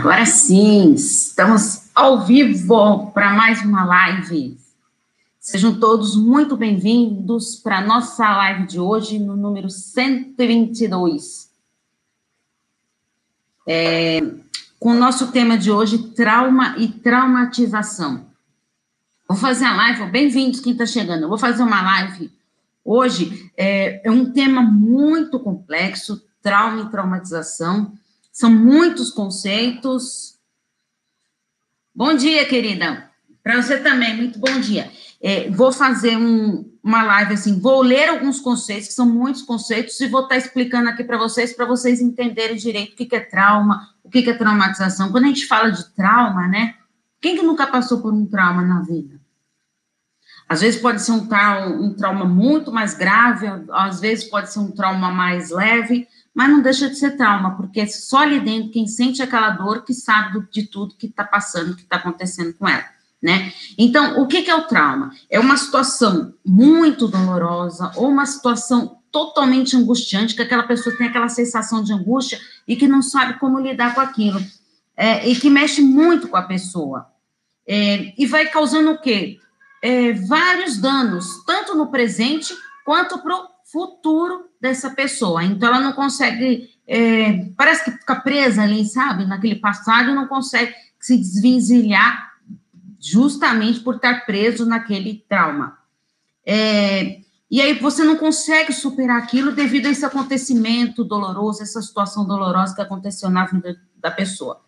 Agora sim, estamos ao vivo para mais uma live. Sejam todos muito bem-vindos para a nossa live de hoje, no número 122. É, com o nosso tema de hoje, trauma e traumatização. Vou fazer a live, bem-vindos quem está chegando. Eu vou fazer uma live hoje, é, é um tema muito complexo, trauma e traumatização. São muitos conceitos. Bom dia, querida. Para você também, muito bom dia. É, vou fazer um, uma live assim, vou ler alguns conceitos, que são muitos conceitos, e vou estar tá explicando aqui para vocês, para vocês entenderem direito o que, que é trauma, o que, que é traumatização. Quando a gente fala de trauma, né? Quem que nunca passou por um trauma na vida? Às vezes pode ser um trauma, um trauma muito mais grave, às vezes pode ser um trauma mais leve, mas não deixa de ser trauma, porque é só ali dentro quem sente aquela dor que sabe de tudo que está passando, que está acontecendo com ela, né? Então, o que, que é o trauma? É uma situação muito dolorosa ou uma situação totalmente angustiante, que aquela pessoa tem aquela sensação de angústia e que não sabe como lidar com aquilo, é, e que mexe muito com a pessoa. É, e vai causando o quê? É, vários danos, tanto no presente quanto para o futuro dessa pessoa. Então, ela não consegue, é, parece que fica presa ali, sabe, naquele passado, não consegue se desvencilhar justamente por estar preso naquele trauma. É, e aí você não consegue superar aquilo devido a esse acontecimento doloroso, essa situação dolorosa que aconteceu na vida da pessoa.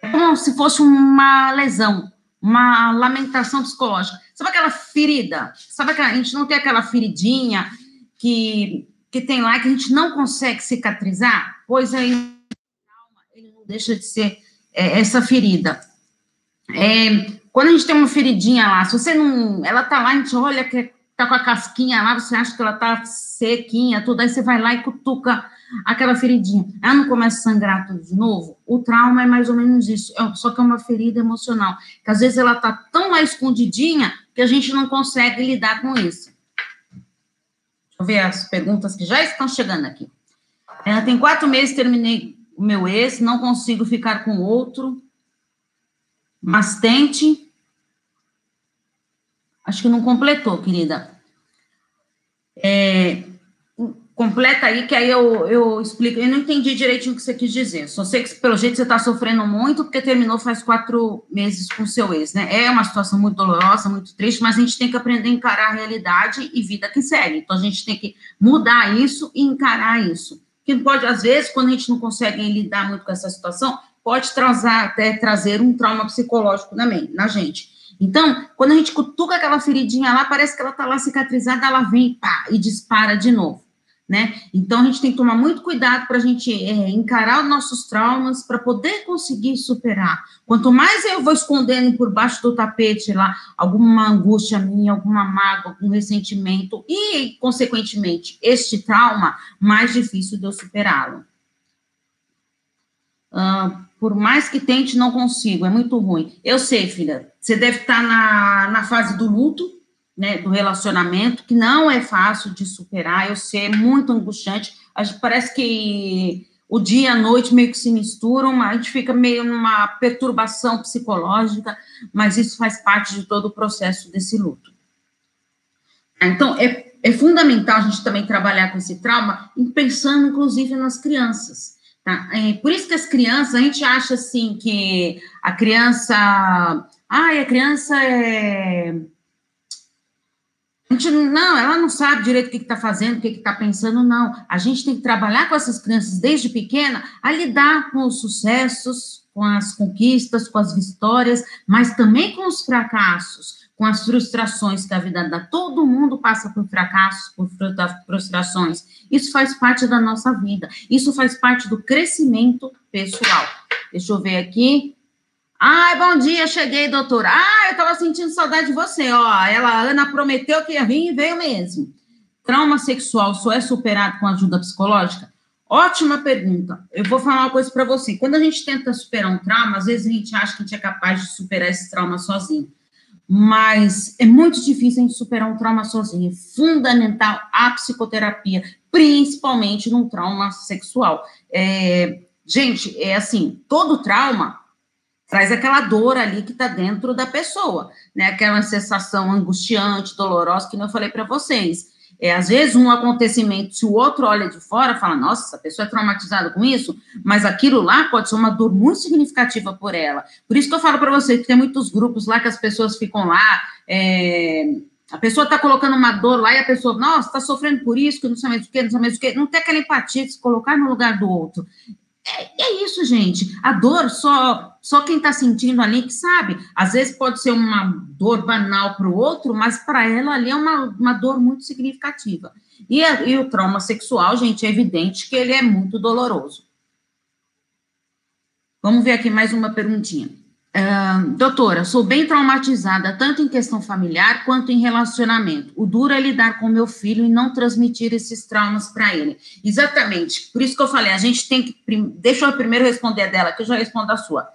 É como se fosse uma lesão, uma lamentação psicológica. Sabe aquela ferida? Sabe que a gente não tem aquela feridinha que, que tem lá que a gente não consegue cicatrizar, pois aí ele não deixa de ser é, essa ferida. É, quando a gente tem uma feridinha lá, se você não. Ela tá lá, a gente olha que tá com a casquinha lá, você acha que ela tá sequinha, tudo, aí você vai lá e cutuca aquela feridinha. Ela não começa a sangrar tudo de novo? O trauma é mais ou menos isso, é, só que é uma ferida emocional, que às vezes ela tá tão lá escondidinha que a gente não consegue lidar com isso ver as perguntas que já estão chegando aqui. É, tem quatro meses terminei o meu ex, não consigo ficar com outro, mas tente. Acho que não completou, querida. É, completa aí, que aí eu, eu explico. Eu não entendi direitinho o que você quis dizer. Só sei que, pelo jeito, você está sofrendo muito, porque terminou faz quatro meses com seu ex, né? É uma situação muito dolorosa, muito triste, mas a gente tem que aprender a encarar a realidade e vida que segue. Então, a gente tem que mudar isso e encarar isso. Que pode, às vezes, quando a gente não consegue lidar muito com essa situação, pode trazer, até trazer um trauma psicológico também na gente. Então, quando a gente cutuca aquela feridinha lá, parece que ela está lá cicatrizada, ela vem pá, e dispara de novo né? Então a gente tem que tomar muito cuidado para a gente é, encarar os nossos traumas para poder conseguir superar. Quanto mais eu vou escondendo por baixo do tapete lá alguma angústia minha, alguma mágoa, algum ressentimento e, consequentemente, este trauma, mais difícil de eu superá-lo. Uh, por mais que tente, não consigo, é muito ruim. Eu sei, filha, você deve estar na, na fase do luto, né, do relacionamento, que não é fácil de superar, eu sei, é muito angustiante. Parece que o dia e a noite meio que se misturam, a gente fica meio numa perturbação psicológica, mas isso faz parte de todo o processo desse luto. Então, é, é fundamental a gente também trabalhar com esse trauma, pensando inclusive nas crianças. Tá? É, por isso que as crianças, a gente acha assim que a criança. Ai, a criança é gente, não, ela não sabe direito o que está fazendo, o que está pensando, não. A gente tem que trabalhar com essas crianças desde pequena a lidar com os sucessos, com as conquistas, com as vitórias, mas também com os fracassos, com as frustrações que a vida dá. Todo mundo passa por fracassos, por frustrações. Isso faz parte da nossa vida. Isso faz parte do crescimento pessoal. Deixa eu ver aqui. Ai, bom dia, cheguei, doutora. Ah, eu estava sentindo saudade de você, ó. Ela, Ana prometeu que ia vir e veio mesmo. Trauma sexual só é superado com ajuda psicológica? Ótima pergunta. Eu vou falar uma coisa para você. Quando a gente tenta superar um trauma, às vezes a gente acha que a gente é capaz de superar esse trauma sozinho. Mas é muito difícil a gente superar um trauma sozinho. É fundamental a psicoterapia, principalmente num trauma sexual. É, gente, é assim, todo trauma traz aquela dor ali que está dentro da pessoa, né? Aquela sensação angustiante, dolorosa, que eu falei para vocês. É, às vezes, um acontecimento, se o outro olha de fora, fala, nossa, essa pessoa é traumatizada com isso, mas aquilo lá pode ser uma dor muito significativa por ela. Por isso que eu falo para vocês que tem muitos grupos lá que as pessoas ficam lá, é, a pessoa está colocando uma dor lá e a pessoa, nossa, está sofrendo por isso, que não sei mais o que, não sei mais o que, não tem aquela empatia de se colocar no lugar do outro. É, é isso, gente. A dor, só, só quem está sentindo ali que sabe. Às vezes pode ser uma dor banal para o outro, mas para ela ali é uma, uma dor muito significativa. E, a, e o trauma sexual, gente, é evidente que ele é muito doloroso. Vamos ver aqui mais uma perguntinha. Uh, doutora, sou bem traumatizada, tanto em questão familiar quanto em relacionamento. O duro é lidar com meu filho e não transmitir esses traumas para ele. Exatamente. Por isso que eu falei, a gente tem que. Deixa eu primeiro responder dela, que eu já respondo a sua.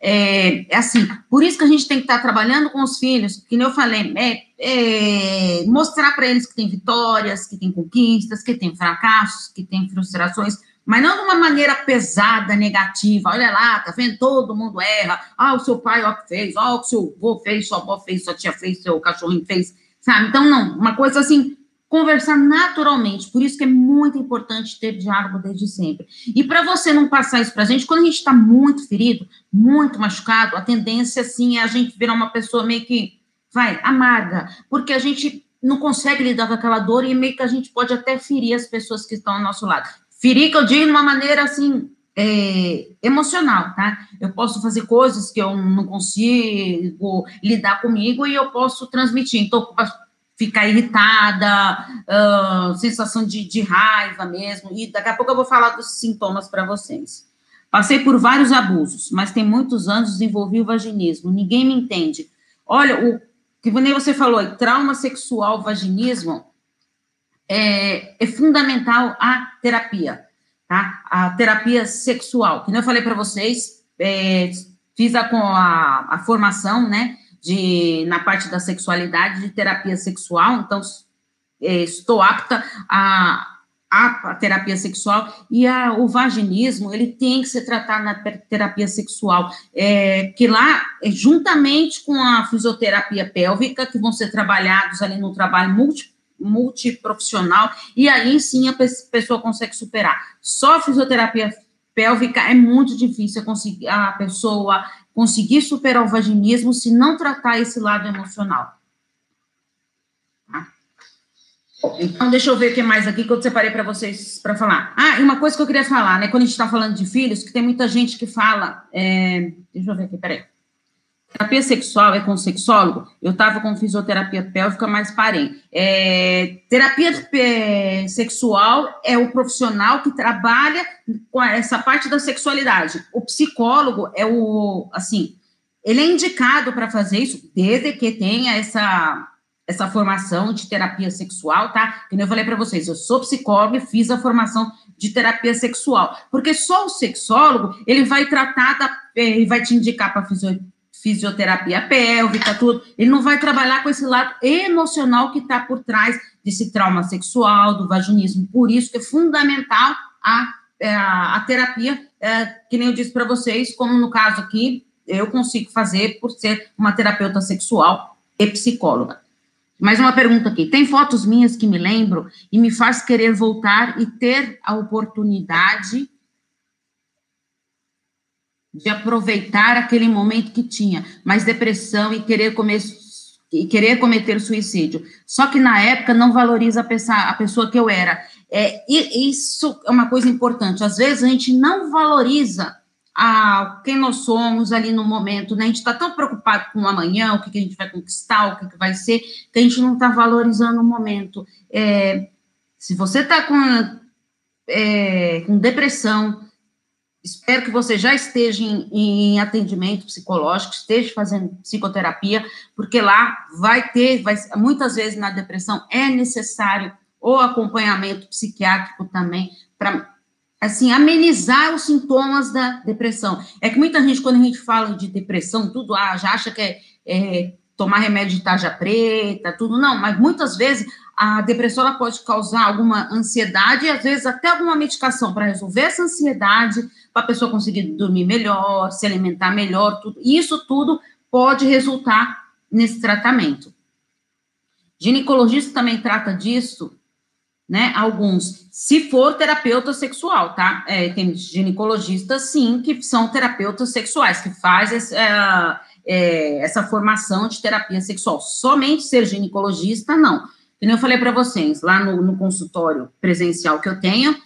É, é assim, por isso que a gente tem que estar tá trabalhando com os filhos, que nem eu falei, é, é, mostrar para eles que tem vitórias, que tem conquistas, que tem fracassos, que tem frustrações mas não de uma maneira pesada, negativa. Olha lá, tá vendo? Todo mundo erra. Ah, o seu pai, ó, fez. Ó, o seu avô fez, sua avó fez, sua tia fez, seu cachorrinho fez. Sabe? Então, não. Uma coisa assim, conversar naturalmente. Por isso que é muito importante ter diálogo desde sempre. E para você não passar isso para a gente, quando a gente está muito ferido, muito machucado, a tendência, assim, é a gente virar uma pessoa meio que, vai, amarga. Porque a gente não consegue lidar com aquela dor e meio que a gente pode até ferir as pessoas que estão ao nosso lado. Ferir que eu digo de uma maneira assim, é, emocional, tá? Eu posso fazer coisas que eu não consigo lidar comigo e eu posso transmitir. Então, ficar irritada, uh, sensação de, de raiva mesmo. E daqui a pouco eu vou falar dos sintomas para vocês. Passei por vários abusos, mas tem muitos anos desenvolvi o vaginismo. Ninguém me entende. Olha, o que nem você falou, trauma sexual, vaginismo, é, é fundamental a terapia, tá? A terapia sexual. Como eu falei para vocês, é, fiz a, a, a formação, né, de, na parte da sexualidade, de terapia sexual, então é, estou apta a, a, a, terapia sexual e a, o vaginismo, ele tem que ser tratado na terapia sexual, é, que lá, é, juntamente com a fisioterapia pélvica, que vão ser trabalhados ali no trabalho múltiplo, multiprofissional, e aí sim a pessoa consegue superar. Só a fisioterapia pélvica é muito difícil conseguir, a pessoa conseguir superar o vaginismo se não tratar esse lado emocional. Tá? Então, deixa eu ver o que mais aqui que eu separei para vocês para falar. Ah, e uma coisa que eu queria falar, né? Quando a gente está falando de filhos, que tem muita gente que fala. É, deixa eu ver aqui, peraí. Terapia sexual é com sexólogo? Eu estava com fisioterapia pélvica, mas parei. É, terapia é, sexual é o profissional que trabalha com essa parte da sexualidade. O psicólogo é o, assim, ele é indicado para fazer isso, desde que tenha essa, essa formação de terapia sexual, tá? Como eu falei para vocês, eu sou psicóloga e fiz a formação de terapia sexual, porque só o sexólogo, ele vai tratar, da, ele vai te indicar para fisioterapia fisioterapia pélvica, tudo. Ele não vai trabalhar com esse lado emocional que está por trás desse trauma sexual, do vaginismo. Por isso que é fundamental a, é, a, a terapia, é, que nem eu disse para vocês, como no caso aqui, eu consigo fazer por ser uma terapeuta sexual e psicóloga. Mais uma pergunta aqui. Tem fotos minhas que me lembro e me faz querer voltar e ter a oportunidade de aproveitar aquele momento que tinha, mas depressão e querer comer e querer cometer suicídio. Só que na época não valoriza a pessoa, a pessoa que eu era. É, isso é uma coisa importante. Às vezes a gente não valoriza a quem nós somos ali no momento, né? A gente está tão preocupado com o amanhã, o que, que a gente vai conquistar, o que, que vai ser, que a gente não está valorizando o momento. É, se você está com, é, com depressão, Espero que você já esteja em, em, atendimento psicológico, esteja fazendo psicoterapia, porque lá vai ter, vai, muitas vezes na depressão é necessário o acompanhamento psiquiátrico também para assim amenizar os sintomas da depressão. É que muita gente quando a gente fala de depressão, tudo ah, já acha que é, é tomar remédio de tarja preta, tudo não, mas muitas vezes a depressão ela pode causar alguma ansiedade e às vezes até alguma medicação para resolver essa ansiedade, para a pessoa conseguir dormir melhor, se alimentar melhor, tudo. Isso tudo pode resultar nesse tratamento. Ginecologista também trata disso, né? Alguns, se for terapeuta sexual, tá? É, tem ginecologistas, sim, que são terapeutas sexuais, que faz essa, é, essa formação de terapia sexual. Somente ser ginecologista, não. Como eu falei para vocês, lá no, no, consultório presencial que eu tenho,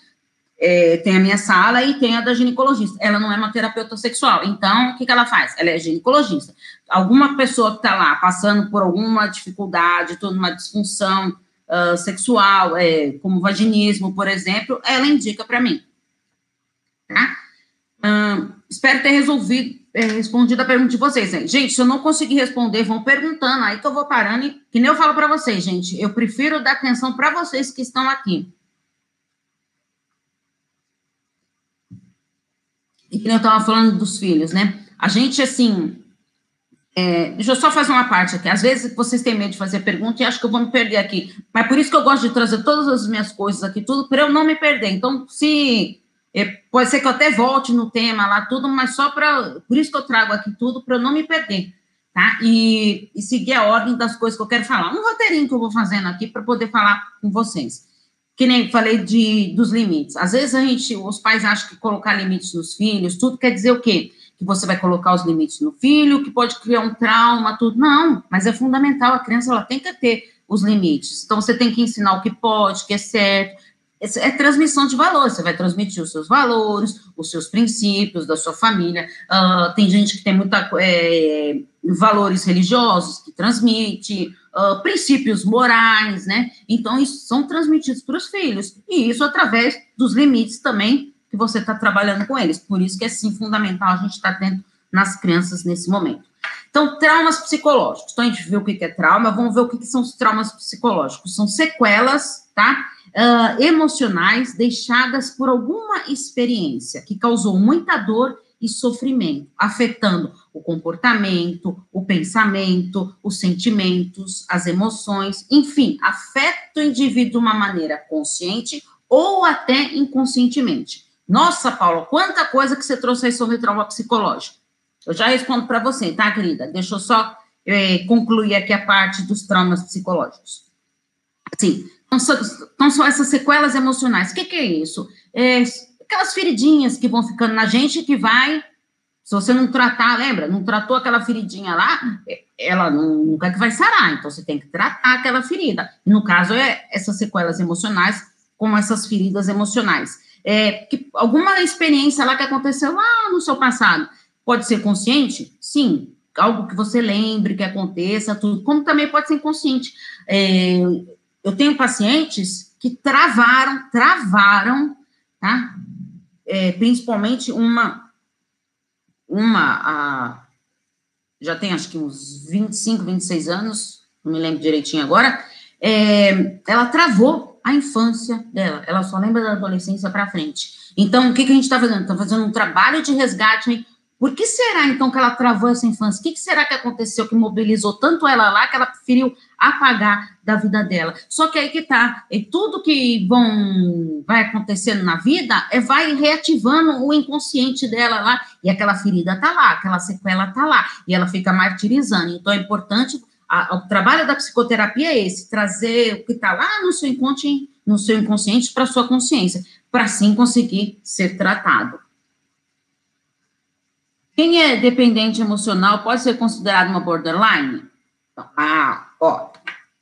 é, tem a minha sala e tem a da ginecologista. Ela não é uma terapeuta sexual. Então, o que, que ela faz? Ela é ginecologista. Alguma pessoa que está lá passando por alguma dificuldade, toda uma disfunção uh, sexual, é, como vaginismo, por exemplo, ela indica para mim. Tá? Uh, espero ter resolvido é, respondido a pergunta de vocês. Hein? Gente, se eu não conseguir responder, vão perguntando, aí que eu vou parando. E, que nem eu falo para vocês, gente, eu prefiro dar atenção para vocês que estão aqui. E que eu estava falando dos filhos, né? A gente, assim. É, deixa eu só fazer uma parte aqui. Às vezes vocês têm medo de fazer pergunta e acho que eu vou me perder aqui. Mas por isso que eu gosto de trazer todas as minhas coisas aqui, tudo, para eu não me perder. Então, se é, pode ser que eu até volte no tema lá, tudo, mas só para. Por isso que eu trago aqui tudo, para eu não me perder, tá? E, e, seguir a ordem das coisas que eu quero falar. Um roteirinho que eu vou fazendo aqui para poder falar com vocês. Que nem falei de, dos limites. Às vezes a gente, os pais acham que colocar limites nos filhos, tudo quer dizer o quê? Que você vai colocar os limites no filho, que pode criar um trauma, tudo. Não, mas é fundamental, a criança ela tem que ter os limites. Então você tem que ensinar o que pode, o que é certo é transmissão de valores, você vai transmitir os seus valores, os seus princípios da sua família. Uh, tem gente que tem muita é, valores religiosos que transmite, uh, princípios morais, né? Então, isso são transmitidos para os filhos, e isso através dos limites também que você está trabalhando com eles. Por isso que é sim fundamental a gente estar tá dentro nas crianças nesse momento. Então, traumas psicológicos. Então, a gente viu o que é trauma, vamos ver o que são os traumas psicológicos. São sequelas, tá? uh, emocionais deixadas por alguma experiência que causou muita dor e sofrimento, afetando o comportamento, o pensamento, os sentimentos, as emoções, enfim, afeta o indivíduo de uma maneira consciente ou até inconscientemente. Nossa, Paula, quanta coisa que você trouxe aí sobre trauma psicológico. Eu já respondo para você, tá, querida? Deixa eu só eh, concluir aqui a parte dos traumas psicológicos. Sim, então, são só essas sequelas emocionais. O que, que é isso? É aquelas feridinhas que vão ficando na gente que vai. Se você não tratar, lembra? Não tratou aquela feridinha lá, é, ela nunca é que vai sarar. Então, você tem que tratar aquela ferida. No caso, é essas sequelas emocionais, como essas feridas emocionais. É, que alguma experiência lá que aconteceu lá no seu passado pode ser consciente? Sim. Algo que você lembre, que aconteça, tudo. Como também pode ser inconsciente. É, eu tenho pacientes que travaram, travaram, tá? É, principalmente uma, uma, a, já tem acho que uns 25, 26 anos, não me lembro direitinho agora, é, ela travou a infância dela, ela só lembra da adolescência para frente. Então, o que, que a gente está fazendo? Está fazendo um trabalho de resgate por que será, então, que ela travou essa infância? O que, que será que aconteceu que mobilizou tanto ela lá que ela preferiu apagar da vida dela? Só que aí que tá, e tudo que vão, vai acontecendo na vida é vai reativando o inconsciente dela lá, e aquela ferida tá lá, aquela sequela tá lá, e ela fica martirizando. Então, é importante, a, o trabalho da psicoterapia é esse, trazer o que tá lá no seu inconsciente, no seu inconsciente para sua consciência, para assim conseguir ser tratado. Quem é dependente emocional pode ser considerado uma borderline? Ah, ó,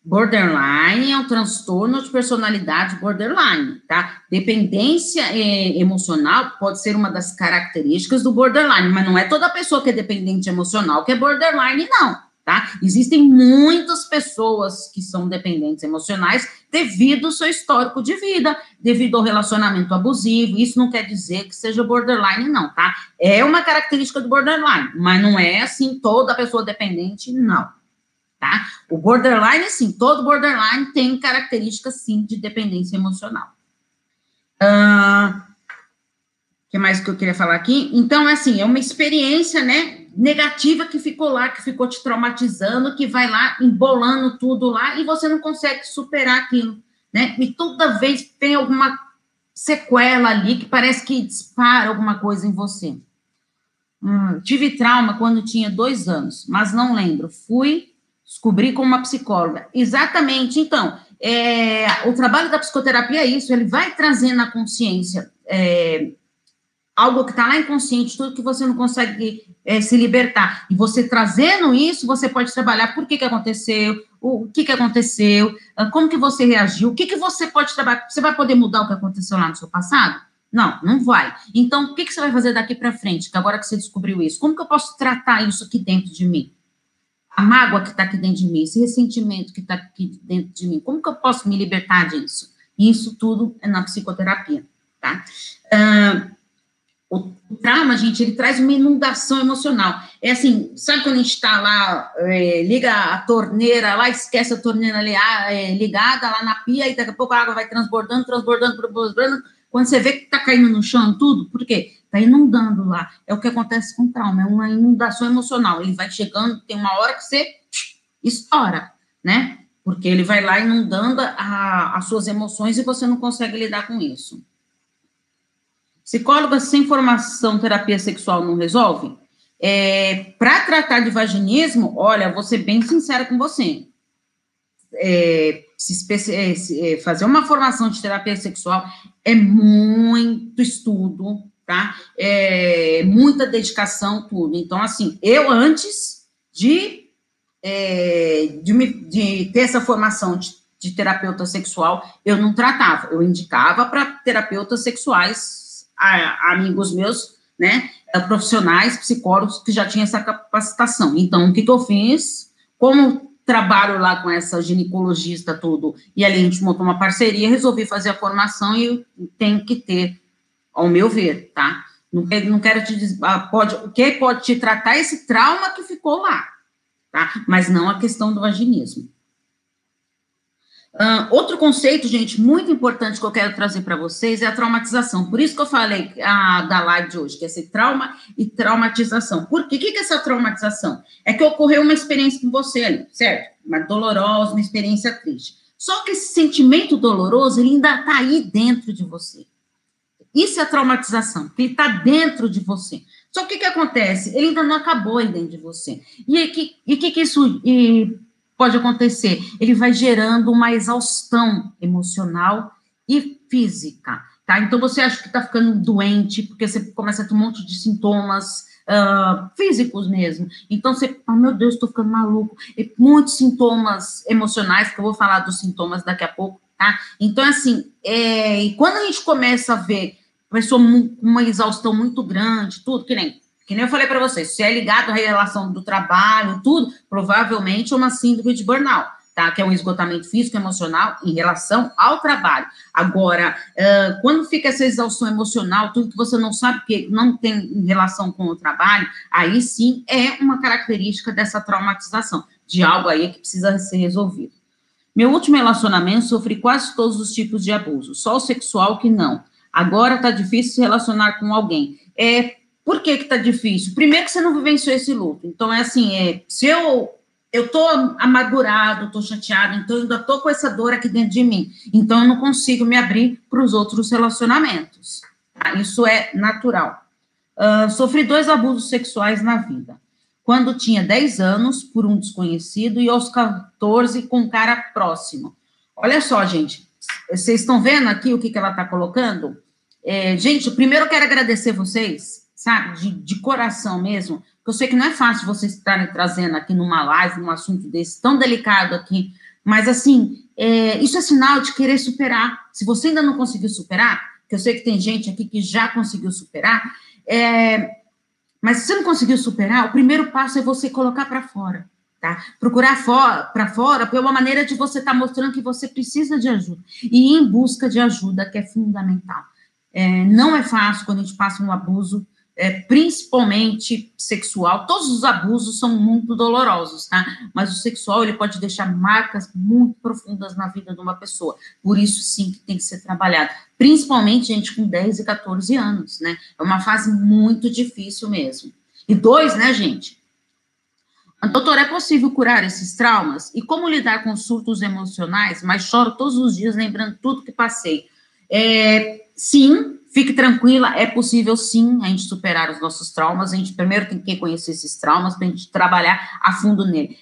borderline é um transtorno de personalidade borderline, tá? Dependência é, emocional pode ser uma das características do borderline, mas não é toda pessoa que é dependente emocional que é borderline, não tá? Existem muitas pessoas que são dependentes emocionais devido ao seu histórico de vida, devido ao relacionamento abusivo. Isso não quer dizer que seja borderline, não, tá? É uma característica do borderline, mas não é assim toda pessoa dependente, não. Tá? O borderline, sim, todo borderline tem características, sim, de dependência emocional. Uh, que mais que eu queria falar aqui? Então, é assim, é uma experiência, né, negativa que ficou lá, que ficou te traumatizando, que vai lá embolando tudo lá e você não consegue superar aquilo, né? E toda vez tem alguma sequela ali que parece que dispara alguma coisa em você. Hum, tive trauma quando tinha dois anos, mas não lembro. Fui descobrir com uma psicóloga. Exatamente. Então, é, o trabalho da psicoterapia é isso, ele vai trazendo a consciência é, algo que está lá inconsciente, tudo que você não consegue é, se libertar. E você trazendo isso, você pode trabalhar por que, que aconteceu, o que, que aconteceu, ah, como que você reagiu, o que, que você pode trabalhar. Você vai poder mudar o que aconteceu lá no seu passado? Não, não vai. Então, o que, que você vai fazer daqui para frente, agora que você descobriu isso? Como que eu posso tratar isso aqui dentro de mim? A mágoa que está aqui dentro de mim, esse ressentimento que está aqui dentro de mim, como que eu posso me libertar disso? Isso tudo é na psicoterapia, tá? Uh, o, trauma, gente, ele traz uma inundação emocional. É assim, sabe quando a gente está lá, é, liga a torneira lá, esquece a torneira ali, é, ligada lá na pia, e daqui a pouco a água vai transbordando, transbordando, transbordando. Quando você vê que está caindo no chão tudo, por quê? Está inundando lá. É o que acontece com o trauma, é uma inundação emocional. Ele vai chegando, tem uma hora que você estoura, né? Porque ele vai lá inundando a, as suas emoções e você não consegue lidar com isso. Psicóloga sem formação terapia sexual não resolve? É, Para tratar de vaginismo, olha, vou ser bem sincera com você. É, se, é, é, fazer uma formação de terapia sexual é muito estudo, tá? É muita dedicação, tudo. Então, assim, eu antes de, é, de, me, de ter essa formação de, de terapeuta sexual, eu não tratava, eu indicava para terapeutas sexuais a, amigos meus, né, eh, profissionais, psicólogos que já tinham essa capacitação. Então, o que, que eu fiz? Como trabalho lá com essa ginecologista tudo, e ali a gente montou uma parceria, resolvi fazer a formação e tem que ter, ao meu ver, tá? Não, não quero te dizer, ah, pode, o que pode te tratar esse trauma que ficou lá, tá? Mas não a questão do vaginismo. Uh, outro conceito, gente, muito importante que eu quero trazer para vocês é a traumatização. Por isso que eu falei a, da live de hoje, que é esse trauma e traumatização. Por quê? O que é essa traumatização? É que ocorreu uma experiência com você ali, certo? Uma dolorosa, uma experiência triste. Só que esse sentimento doloroso, ele ainda está aí dentro de você. Isso é traumatização, que ele está dentro de você. Só que o que acontece? Ele ainda não acabou aí dentro de você. E o que, e que, que isso e pode acontecer? Ele vai gerando uma exaustão emocional e física, tá? Então você acha que tá ficando doente, porque você começa a ter um monte de sintomas uh, físicos mesmo. Então você, oh, meu Deus, estou ficando maluco. E muitos sintomas emocionais, que eu vou falar dos sintomas daqui a pouco, tá? Então, assim, é, e quando a gente começa a ver pessoa com uma exaustão muito grande, tudo, que nem que nem eu falei para vocês, se é ligado à relação do trabalho, tudo, provavelmente é uma síndrome de burnout, tá? Que é um esgotamento físico e emocional em relação ao trabalho. Agora, uh, quando fica essa exaustão emocional, tudo que você não sabe que não tem relação com o trabalho, aí sim é uma característica dessa traumatização, de algo aí que precisa ser resolvido. Meu último relacionamento sofri quase todos os tipos de abuso, só o sexual que não. Agora tá difícil se relacionar com alguém. É por que que tá difícil? Primeiro que você não vivenciou esse luto. Então, é assim, é, se eu eu tô amargurado, tô chateado, então eu ainda tô com essa dor aqui dentro de mim. Então, eu não consigo me abrir para os outros relacionamentos. Tá? Isso é natural. Uh, sofri dois abusos sexuais na vida. Quando tinha 10 anos, por um desconhecido, e aos 14, com um cara próximo. Olha só, gente. Vocês estão vendo aqui o que, que ela está colocando? É, gente, primeiro eu quero agradecer vocês sabe, de, de coração mesmo, eu sei que não é fácil vocês estarem trazendo aqui numa live um assunto desse tão delicado aqui, mas assim, é, isso é sinal de querer superar. Se você ainda não conseguiu superar, que eu sei que tem gente aqui que já conseguiu superar, é, mas se você não conseguiu superar, o primeiro passo é você colocar para fora. Tá? Procurar para fora foi uma maneira de você estar tá mostrando que você precisa de ajuda. E ir em busca de ajuda, que é fundamental. É, não é fácil quando a gente passa um abuso, é, principalmente sexual. Todos os abusos são muito dolorosos, tá? Mas o sexual, ele pode deixar marcas muito profundas na vida de uma pessoa. Por isso, sim, que tem que ser trabalhado. Principalmente gente com 10 e 14 anos, né? É uma fase muito difícil mesmo. E dois, né, gente? Doutor, é possível curar esses traumas? E como lidar com surtos emocionais? Mas choro todos os dias lembrando tudo que passei. É, sim, fique tranquila, é possível sim a gente superar os nossos traumas. A gente primeiro tem que conhecer esses traumas para a gente trabalhar a fundo nele.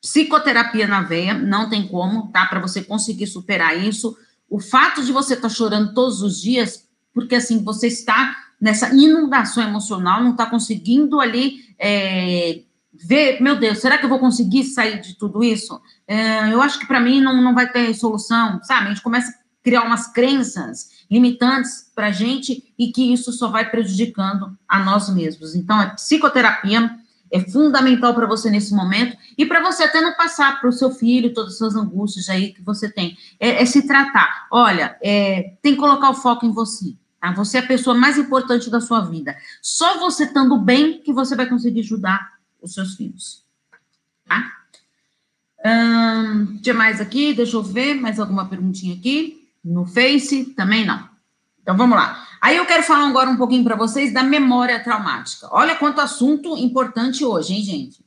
Psicoterapia na veia, não tem como, tá? Para você conseguir superar isso. O fato de você estar tá chorando todos os dias, porque assim, você está nessa inundação emocional, não está conseguindo ali é, ver, meu Deus, será que eu vou conseguir sair de tudo isso? É, eu acho que para mim não, não vai ter solução, sabe? A gente começa a criar umas crenças limitantes para a gente e que isso só vai prejudicando a nós mesmos. Então, a psicoterapia é fundamental para você nesse momento e para você até não passar para o seu filho todas essas angústias aí que você tem. É, é se tratar. Olha, é, tem que colocar o foco em você. Tá? Você é a pessoa mais importante da sua vida. Só você estando bem que você vai conseguir ajudar os seus filhos. Tá? Hum, tinha mais aqui? Deixa eu ver. Mais alguma perguntinha aqui? No Face? Também não. Então vamos lá. Aí eu quero falar agora um pouquinho para vocês da memória traumática. Olha quanto assunto importante hoje, hein, gente?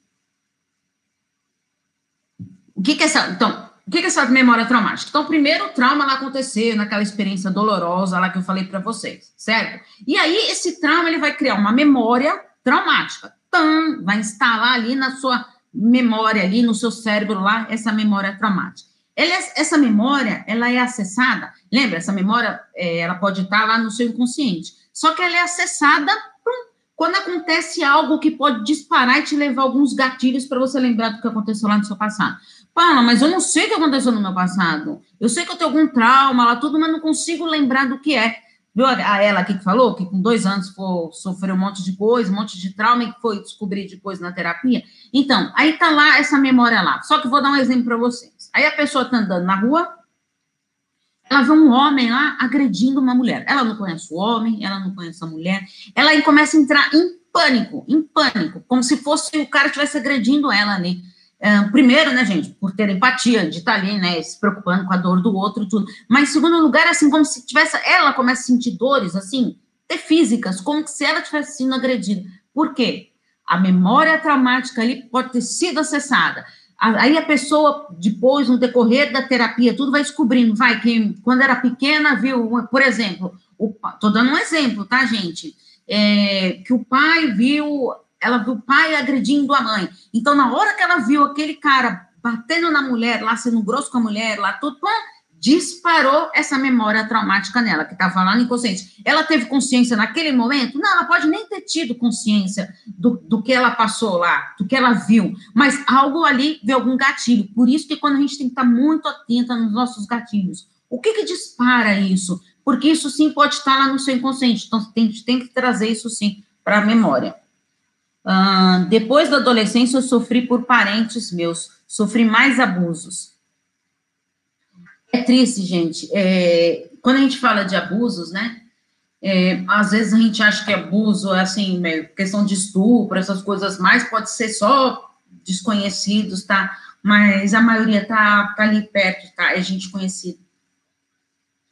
O que, que é essa. Então, o que é essa memória traumática? Então, primeiro o trauma lá aconteceu, naquela experiência dolorosa lá que eu falei para vocês, certo? E aí, esse trauma ele vai criar uma memória traumática. Tam, vai instalar ali na sua memória, ali no seu cérebro lá, essa memória traumática. Ela, é, essa memória, ela é acessada, lembra, essa memória, é, ela pode estar lá no seu inconsciente, só que ela é acessada pum, quando acontece algo que pode disparar e te levar alguns gatilhos para você lembrar do que aconteceu lá no seu passado. Fala, mas eu não sei o que aconteceu no meu passado. Eu sei que eu tenho algum trauma lá, tudo, mas não consigo lembrar do que é. Viu a ela aqui que falou que com dois anos foi, sofreu um monte de coisa, um monte de trauma e foi descobrir depois na terapia? Então, aí tá lá essa memória lá. Só que vou dar um exemplo para vocês. Aí a pessoa tá andando na rua, ela vê um homem lá agredindo uma mulher. Ela não conhece o homem, ela não conhece a mulher. Ela começa a entrar em pânico, em pânico, como se fosse o cara estivesse agredindo ela ali. Né? primeiro, né, gente, por ter empatia, de estar ali, né, se preocupando com a dor do outro e tudo. Mas, em segundo lugar, assim, como se tivesse, ela começa a sentir dores, assim, físicas, como se ela tivesse sido agredida. Por quê? A memória traumática ali pode ter sido acessada. Aí a pessoa, depois, no decorrer da terapia, tudo vai descobrindo, vai, que quando era pequena, viu, por exemplo, estou dando um exemplo, tá, gente? É, que o pai viu ela viu o pai agredindo a mãe. Então, na hora que ela viu aquele cara batendo na mulher, lá sendo grosso com a mulher, lá tudo, disparou essa memória traumática nela, que estava lá no inconsciente. Ela teve consciência naquele momento? Não, ela pode nem ter tido consciência do, do que ela passou lá, do que ela viu, mas algo ali veio algum gatilho. Por isso que quando a gente tem que estar muito atenta nos nossos gatilhos. O que que dispara isso? Porque isso sim pode estar lá no seu inconsciente. Então, gente tem que trazer isso sim para a memória. Uh, depois da adolescência, eu sofri por parentes meus, sofri mais abusos. É triste, gente. É, quando a gente fala de abusos, né? É, às vezes a gente acha que abuso é assim, questão de estupro, essas coisas mais, pode ser só desconhecidos, tá? Mas a maioria tá, tá ali perto, tá? É gente conhecida.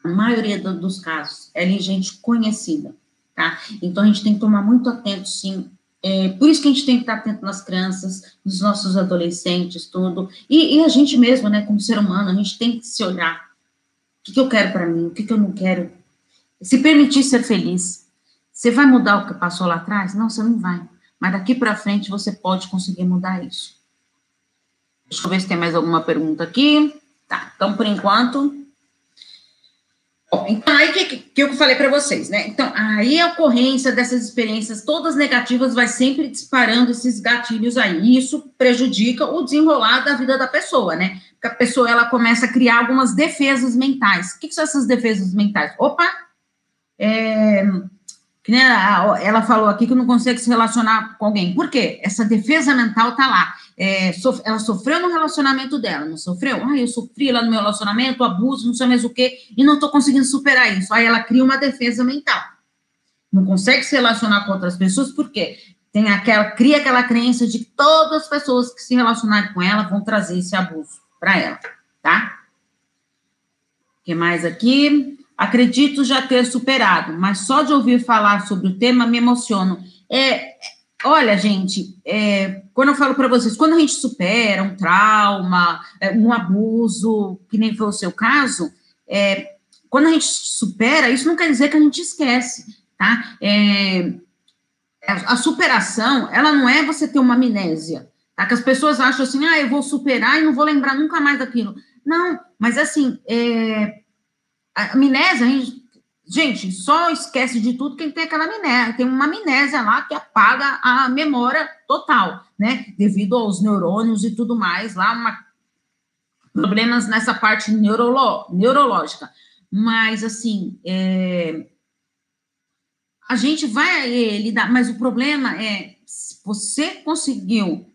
A maioria do, dos casos é ali gente conhecida, tá? Então a gente tem que tomar muito atento, sim, é, por isso que a gente tem que estar atento nas crianças, nos nossos adolescentes, tudo. E, e a gente mesmo, né, como ser humano, a gente tem que se olhar. O que, que eu quero para mim? O que, que eu não quero? Se permitir ser feliz. Você vai mudar o que passou lá atrás? Não, você não vai. Mas daqui para frente você pode conseguir mudar isso. Deixa eu ver se tem mais alguma pergunta aqui. Tá, então por enquanto Bom, então, aí que, que eu falei para vocês, né? Então, aí a ocorrência dessas experiências todas negativas vai sempre disparando esses gatilhos aí. Isso prejudica o desenrolar da vida da pessoa, né? Porque a pessoa, ela começa a criar algumas defesas mentais. O que, que são essas defesas mentais? Opa! É, né, ela falou aqui que não consegue se relacionar com alguém. Por quê? Essa defesa mental tá lá é, ela sofreu no relacionamento dela, não sofreu? Ah, eu sofri lá no meu relacionamento, abuso, não sei mais o quê, e não estou conseguindo superar isso. Aí ela cria uma defesa mental. não consegue se relacionar com outras pessoas, por quê? Tem aquela, cria aquela crença de que todas as pessoas que se relacionarem com ela vão trazer esse abuso para ela, tá? O que mais aqui? Acredito já ter superado, mas só de ouvir falar sobre o tema me emociono. É, olha, gente, é, quando eu falo para vocês, quando a gente supera um trauma, é, um abuso, que nem foi o seu caso, é, quando a gente supera, isso não quer dizer que a gente esquece, tá? É, a superação, ela não é você ter uma amnésia, tá? Que as pessoas acham assim, ah, eu vou superar e não vou lembrar nunca mais daquilo. Não, mas assim, é, a amnésia, a gente, gente, só esquece de tudo quem tem aquela amnésia, tem uma amnésia lá que apaga a memória total, né? Devido aos neurônios e tudo mais, lá uma, problemas nessa parte neurolo, neurológica. Mas, assim, é, a gente vai é, lidar, mas o problema é, você conseguiu,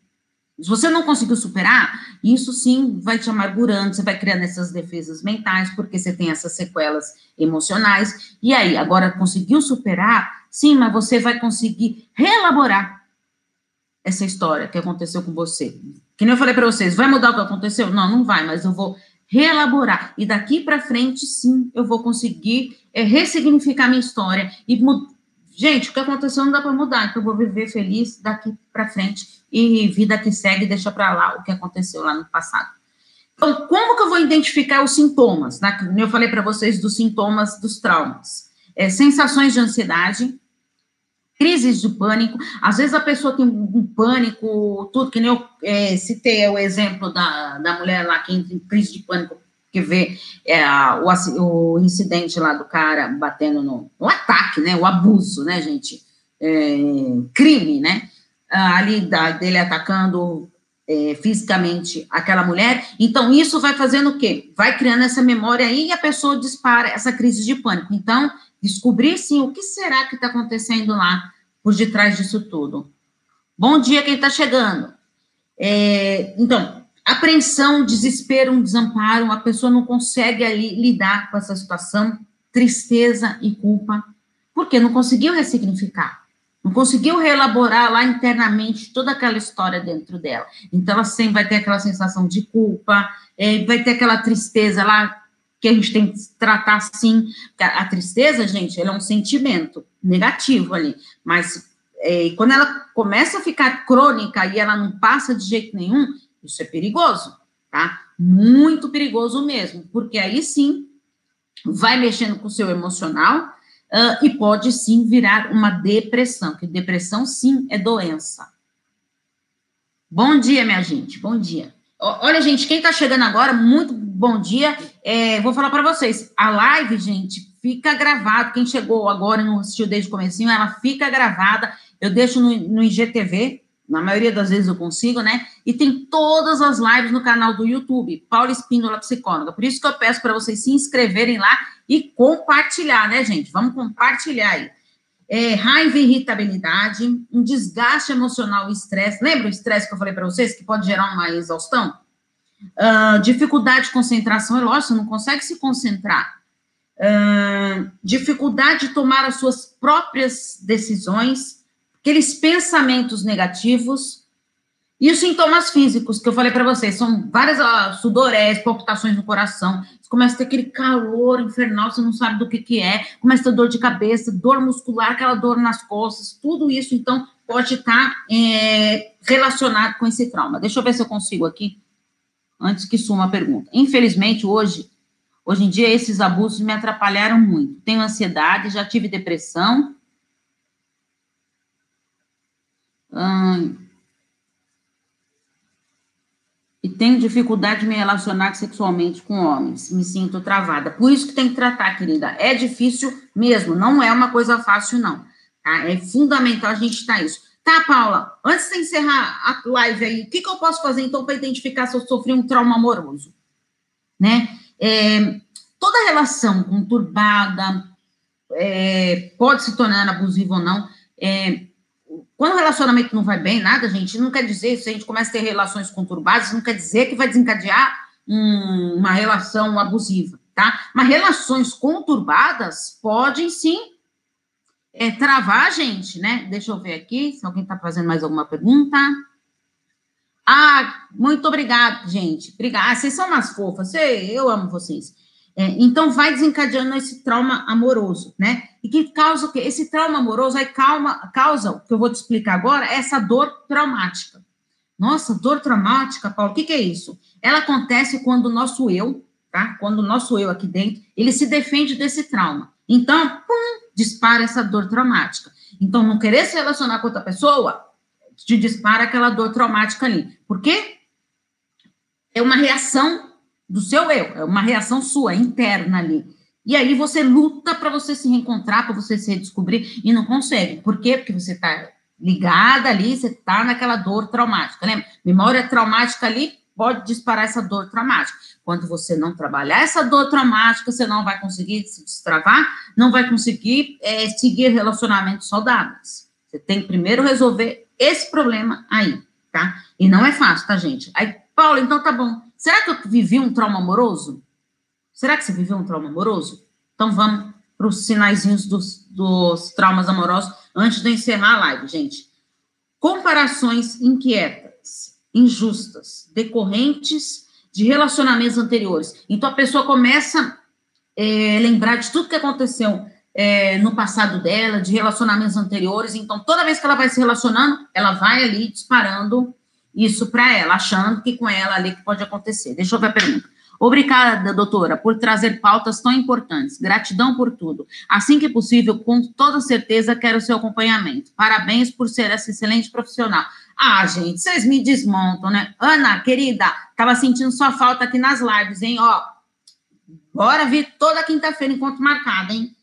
se você não conseguiu superar, isso sim vai te amargurando, você vai criando essas defesas mentais, porque você tem essas sequelas emocionais, e aí, agora conseguiu superar, sim, mas você vai conseguir reelaborar essa história que aconteceu com você. Que nem eu falei para vocês, vai mudar o que aconteceu? Não, não vai, mas eu vou reelaborar. E daqui para frente, sim, eu vou conseguir é, ressignificar minha história. E, gente, o que aconteceu não dá para mudar, então eu vou viver feliz daqui para frente. E vida que segue, deixa para lá o que aconteceu lá no passado. Então, como que eu vou identificar os sintomas? Né? Eu falei para vocês dos sintomas dos traumas. É, sensações de ansiedade, crises de pânico. Às vezes a pessoa tem um pânico, tudo, que nem eu é, citei o exemplo da, da mulher lá que entra em crise de pânico, que vê é, o, o incidente lá do cara batendo no, o ataque, né, o abuso, né, gente, é, crime, né, ah, ali da, dele atacando é, fisicamente aquela mulher. Então, isso vai fazendo o quê? Vai criando essa memória aí e a pessoa dispara essa crise de pânico. Então, descobrir sim o que será que está acontecendo lá por detrás disso tudo. Bom dia, quem está chegando. É, então, apreensão, desespero, um desamparo, a pessoa não consegue ali lidar com essa situação, tristeza e culpa, porque não conseguiu ressignificar, não conseguiu reelaborar lá internamente toda aquela história dentro dela. Então, ela sempre vai ter aquela sensação de culpa, é, vai ter aquela tristeza lá que a gente tem que tratar assim. A tristeza, gente, ela é um sentimento negativo ali, mas é, quando ela começa a ficar crônica e ela não passa de jeito nenhum, isso é perigoso, tá? Muito perigoso mesmo, porque aí sim vai mexendo com o seu emocional uh, e pode sim virar uma depressão, que depressão sim é doença. Bom dia, minha gente, bom dia. Olha, gente, quem está chegando agora, muito bom dia. É, vou falar para vocês, a live, gente, fica gravada. Quem chegou agora e não assistiu desde o comecinho, ela fica gravada. Eu deixo no, no IGTV, na maioria das vezes eu consigo, né? E tem todas as lives no canal do YouTube, Paula Espíndola Psicóloga. Por isso que eu peço para vocês se inscreverem lá e compartilhar, né, gente? Vamos compartilhar aí é, raiva e irritabilidade, um desgaste emocional e estresse. Lembra o estresse que eu falei para vocês, que pode gerar uma exaustão? Uh, dificuldade de concentração, é lógico, você não consegue se concentrar. Uh, dificuldade de tomar as suas próprias decisões, aqueles pensamentos negativos, e os sintomas físicos que eu falei para vocês, são várias uh, sudorese, palpitações no coração, você começa a ter aquele calor infernal, você não sabe do que, que é, começa a ter dor de cabeça, dor muscular, aquela dor nas costas, tudo isso, então, pode estar tá, é, relacionado com esse trauma. Deixa eu ver se eu consigo aqui, antes que suma a pergunta. Infelizmente, hoje, hoje em dia, esses abusos me atrapalharam muito. Tenho ansiedade, já tive depressão. Hum, e tenho dificuldade de me relacionar sexualmente com homens, me sinto travada. Por isso que tem que tratar, querida. É difícil mesmo, não é uma coisa fácil, não. Tá? É fundamental a gente estar isso. Tá, Paula, antes de encerrar a live aí, o que, que eu posso fazer, então, para identificar se eu sofri um trauma amoroso? Né? É, toda relação conturbada é, pode se tornar abusiva ou não. É, quando o relacionamento não vai bem, nada, gente, não quer dizer, se a gente começa a ter relações conturbadas, não quer dizer que vai desencadear um, uma relação abusiva, tá? Mas relações conturbadas podem sim é, travar a gente, né? Deixa eu ver aqui se alguém está fazendo mais alguma pergunta. Ah, muito obrigado, gente. Obrigada. Ah, vocês são umas fofas. Eu amo vocês. É, então, vai desencadeando esse trauma amoroso, né? E que causa o quê? Esse trauma amoroso aí calma, causa, o que eu vou te explicar agora, é essa dor traumática. Nossa, dor traumática, Paulo, o que, que é isso? Ela acontece quando o nosso eu, tá? Quando o nosso eu aqui dentro, ele se defende desse trauma. Então, pum, dispara essa dor traumática. Então, não querer se relacionar com outra pessoa, te dispara aquela dor traumática ali. Por quê? É uma reação do seu eu, é uma reação sua, interna ali. E aí você luta para você se reencontrar, para você se redescobrir e não consegue. Por quê? Porque você está ligada ali, você está naquela dor traumática. Lembra? Memória traumática ali pode disparar essa dor traumática. Quando você não trabalhar essa dor traumática, você não vai conseguir se destravar, não vai conseguir é, seguir relacionamentos saudáveis. Você tem que primeiro resolver esse problema aí, tá? E não é fácil, tá, gente? Aí, Paulo, então tá bom. Será que eu vivi um trauma amoroso? Será que você viveu um trauma amoroso? Então vamos para os sinaizinhos dos, dos traumas amorosos antes de encerrar a live, gente. Comparações inquietas, injustas, decorrentes de relacionamentos anteriores. Então a pessoa começa a é, lembrar de tudo que aconteceu é, no passado dela, de relacionamentos anteriores. Então toda vez que ela vai se relacionando, ela vai ali disparando isso para ela, achando que com ela ali que pode acontecer. Deixa eu ver a pergunta. Obrigada, doutora, por trazer pautas tão importantes. Gratidão por tudo. Assim que possível, com toda certeza, quero o seu acompanhamento. Parabéns por ser essa excelente profissional. Ah, gente, vocês me desmontam, né? Ana, querida, tava sentindo sua falta aqui nas lives, hein? Ó, bora vir toda quinta-feira, encontro marcado, hein?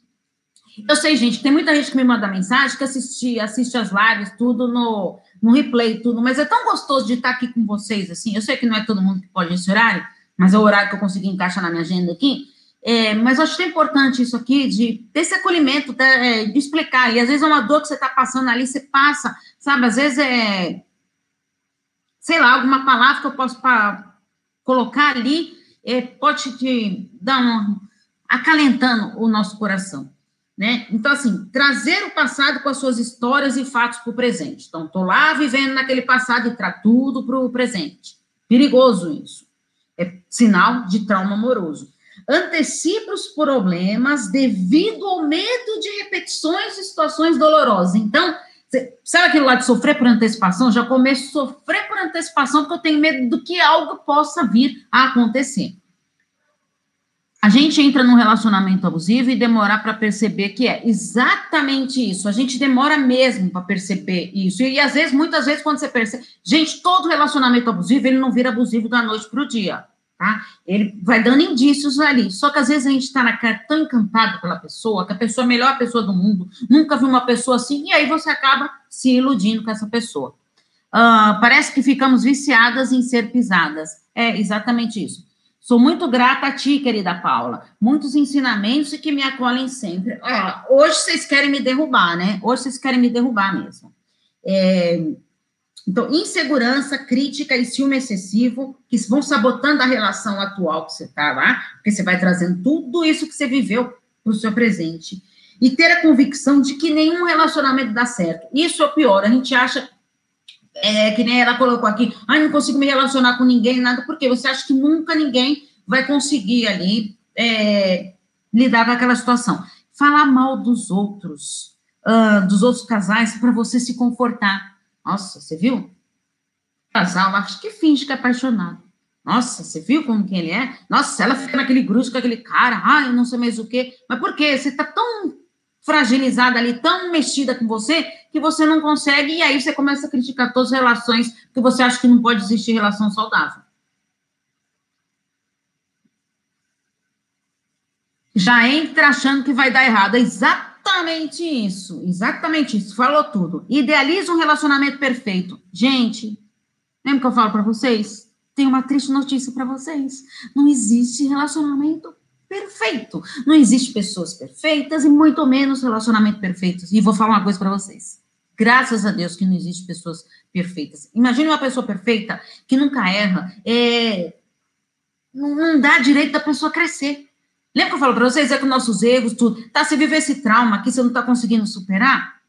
Eu sei, gente, tem muita gente que me manda mensagem que assiste, assiste as lives, tudo no, no replay, tudo, mas é tão gostoso de estar aqui com vocês, assim. Eu sei que não é todo mundo que pode esse horário, mas é o horário que eu consegui encaixar na minha agenda aqui. É, mas eu acho que é importante isso aqui, de ter esse acolhimento, tá, é, de explicar. E às vezes é uma dor que você está passando ali, você passa, sabe? Às vezes é, sei lá, alguma palavra que eu posso pra, colocar ali, é, pode te dar um, acalentando o nosso coração. Né? Então, assim, trazer o passado com as suas histórias e fatos para o presente. Então, estou lá vivendo naquele passado e trago tudo para o presente. Perigoso isso. É sinal de trauma amoroso. Antecipa os problemas devido ao medo de repetições de situações dolorosas. Então, sabe aquilo lá de sofrer por antecipação? Já começo a sofrer por antecipação porque eu tenho medo do que algo possa vir a acontecer a gente entra num relacionamento abusivo e demorar para perceber que é exatamente isso. A gente demora mesmo para perceber isso. E, e, às vezes, muitas vezes, quando você percebe. Gente, todo relacionamento abusivo, ele não vira abusivo da noite para o dia. Tá? Ele vai dando indícios ali. Só que às vezes a gente está tão encantado pela pessoa, que a pessoa é a melhor pessoa do mundo, nunca viu uma pessoa assim, e aí você acaba se iludindo com essa pessoa. Uh, parece que ficamos viciadas em ser pisadas. É exatamente isso. Sou muito grata a ti, querida Paula. Muitos ensinamentos que me acolhem sempre. Ó, hoje vocês querem me derrubar, né? Hoje vocês querem me derrubar mesmo. É, então, insegurança, crítica e ciúme excessivo, que vão sabotando a relação atual que você está lá, porque você vai trazendo tudo isso que você viveu para o seu presente. E ter a convicção de que nenhum relacionamento dá certo. Isso é o pior. A gente acha é, que nem ela colocou aqui, ai, não consigo me relacionar com ninguém, nada, porque você acha que nunca ninguém vai conseguir ali é, lidar com aquela situação. Falar mal dos outros, uh, dos outros casais, para você se confortar. Nossa, você viu? Casal, acho que finge que é apaixonado. Nossa, você viu como que ele é? Nossa, ela fica naquele grupo com aquele cara, ai, eu não sei mais o quê. Mas por quê? Você tá tão fragilizada ali, tão mexida com você, que você não consegue, e aí você começa a criticar todas as relações, porque você acha que não pode existir relação saudável. Já entra achando que vai dar errado. É exatamente isso. Exatamente isso. Falou tudo. Idealiza um relacionamento perfeito. Gente, lembra que eu falo para vocês? Tem uma triste notícia para vocês. Não existe relacionamento perfeito. Não existe pessoas perfeitas e muito menos relacionamento perfeitos. E vou falar uma coisa para vocês. Graças a Deus que não existe pessoas perfeitas. Imagine uma pessoa perfeita que nunca erra, é, não, não dá direito da pessoa crescer. Lembra que eu falo para vocês, é com nossos erros, tudo. Tá, você viveu esse trauma aqui, você não está conseguindo superar?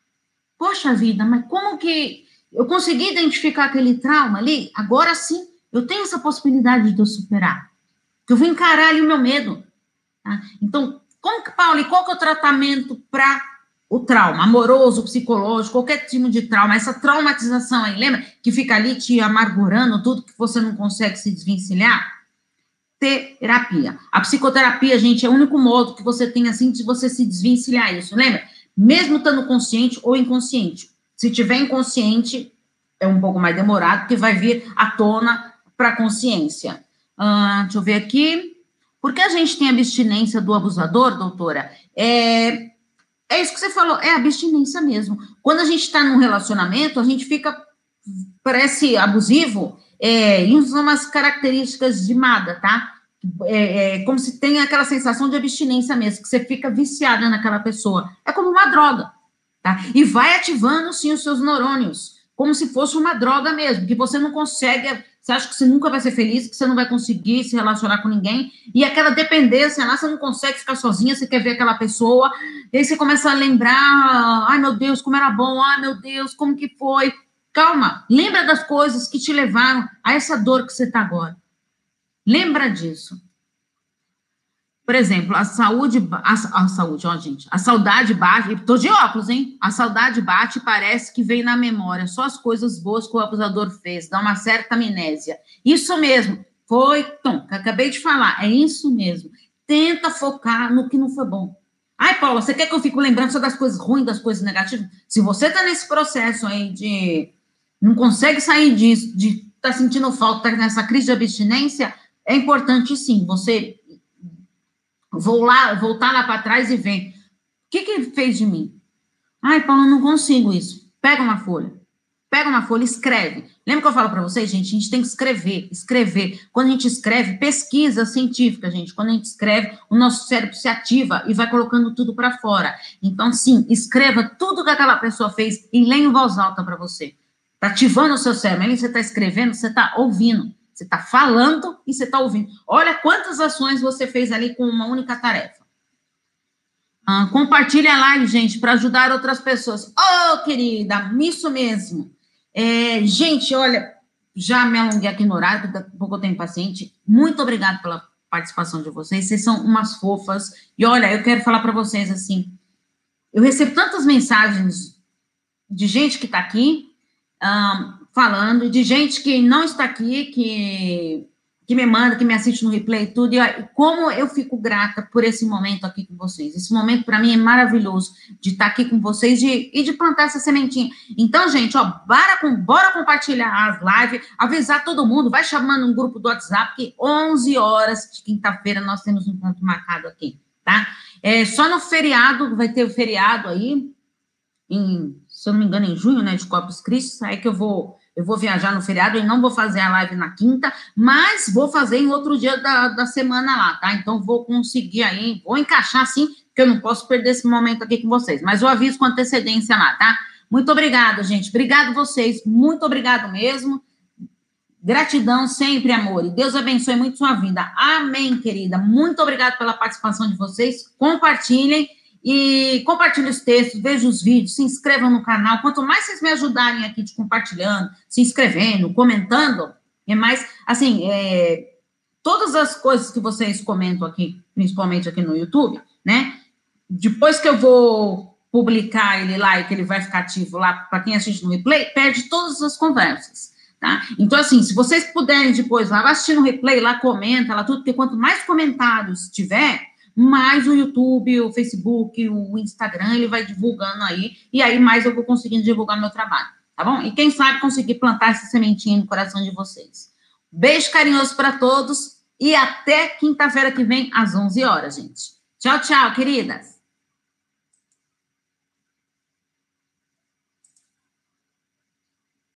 Poxa vida, mas como que eu consegui identificar aquele trauma ali? Agora sim, eu tenho essa possibilidade de eu superar. Eu vou encarar ali o meu medo. Tá? Então, como que, Paulo, e qual que é o tratamento para o trauma, amoroso, psicológico, qualquer tipo de trauma, essa traumatização aí, lembra? Que fica ali te amargurando, tudo que você não consegue se desvencilhar? Terapia. A psicoterapia, gente, é o único modo que você tem, assim, de você se desvencilhar isso, lembra? Mesmo estando consciente ou inconsciente. Se tiver inconsciente, é um pouco mais demorado, porque vai vir à tona para a consciência. Uh, deixa eu ver aqui. Por que a gente tem abstinência do abusador, doutora? É, é isso que você falou, é abstinência mesmo. Quando a gente está num relacionamento, a gente fica, parece abusivo, é, e umas características de Mada, tá? É, é, como se tem aquela sensação de abstinência mesmo, que você fica viciada naquela pessoa. É como uma droga, tá? E vai ativando, sim, os seus neurônios, como se fosse uma droga mesmo, que você não consegue você acha que você nunca vai ser feliz, que você não vai conseguir se relacionar com ninguém, e aquela dependência lá, você não consegue ficar sozinha, você quer ver aquela pessoa, e aí você começa a lembrar, ai meu Deus, como era bom, ai meu Deus, como que foi. Calma, lembra das coisas que te levaram a essa dor que você está agora. Lembra disso. Por exemplo, a saúde, a, a, saúde, ó, gente, a saudade bate, tô de óculos, hein? A saudade bate e parece que vem na memória só as coisas boas que o abusador fez, dá uma certa amnésia. Isso mesmo, foi, Tom, que acabei de falar, é isso mesmo. Tenta focar no que não foi bom. Ai, Paula, você quer que eu fique lembrando só das coisas ruins, das coisas negativas? Se você tá nesse processo aí de não consegue sair disso, de tá sentindo falta, tá nessa crise de abstinência, é importante sim, você Vou lá, voltar lá para trás e ver. O que, que fez de mim? Ai, Paulo, não consigo isso. Pega uma folha. Pega uma folha, escreve. Lembra que eu falo para vocês, gente? A gente tem que escrever, escrever. Quando a gente escreve, pesquisa científica, gente. Quando a gente escreve, o nosso cérebro se ativa e vai colocando tudo para fora. Então, sim, escreva tudo que aquela pessoa fez e leia em voz alta para você. Está ativando o seu cérebro. Você está escrevendo, você está ouvindo. Você está falando e você está ouvindo. Olha quantas ações você fez ali com uma única tarefa. Ah, compartilhe a live, gente, para ajudar outras pessoas. Oh, querida, isso mesmo. É, gente, olha, já me alonguei aqui no horário, daqui a pouco eu tenho paciente. Muito obrigada pela participação de vocês. Vocês são umas fofas. E olha, eu quero falar para vocês assim: eu recebo tantas mensagens de gente que está aqui. Um, falando, de gente que não está aqui, que, que me manda, que me assiste no replay e tudo, e como eu fico grata por esse momento aqui com vocês. Esse momento, para mim, é maravilhoso de estar aqui com vocês e de plantar essa sementinha. Então, gente, ó, bora, com, bora compartilhar as lives, avisar todo mundo, vai chamando um grupo do WhatsApp, que 11 horas de quinta-feira nós temos um encontro marcado aqui, tá? É, só no feriado, vai ter o feriado aí, em, se eu não me engano, em junho, né, de Corpus Christi, aí que eu vou eu vou viajar no feriado e não vou fazer a live na quinta, mas vou fazer em outro dia da, da semana lá, tá? Então vou conseguir aí, vou encaixar sim, porque eu não posso perder esse momento aqui com vocês. Mas eu aviso com antecedência lá, tá? Muito obrigada, gente. Obrigado vocês. Muito obrigado mesmo. Gratidão sempre, amor. E Deus abençoe muito sua vida. Amém, querida. Muito obrigada pela participação de vocês. Compartilhem. E compartilhe os textos, veja os vídeos, se inscrevam no canal. Quanto mais vocês me ajudarem aqui de compartilhando, se inscrevendo, comentando, é mais, assim, é, todas as coisas que vocês comentam aqui, principalmente aqui no YouTube, né? Depois que eu vou publicar ele lá e que ele vai ficar ativo lá para quem assiste no replay, perde todas as conversas, tá? Então, assim, se vocês puderem depois lá, assistir no replay, lá comenta, lá tudo, porque quanto mais comentários tiver, mais o YouTube, o Facebook, o Instagram, ele vai divulgando aí, e aí mais eu vou conseguindo divulgar meu trabalho, tá bom? E quem sabe conseguir plantar essa sementinha no coração de vocês. Beijo carinhoso para todos e até quinta-feira que vem, às 11 horas, gente. Tchau, tchau, queridas.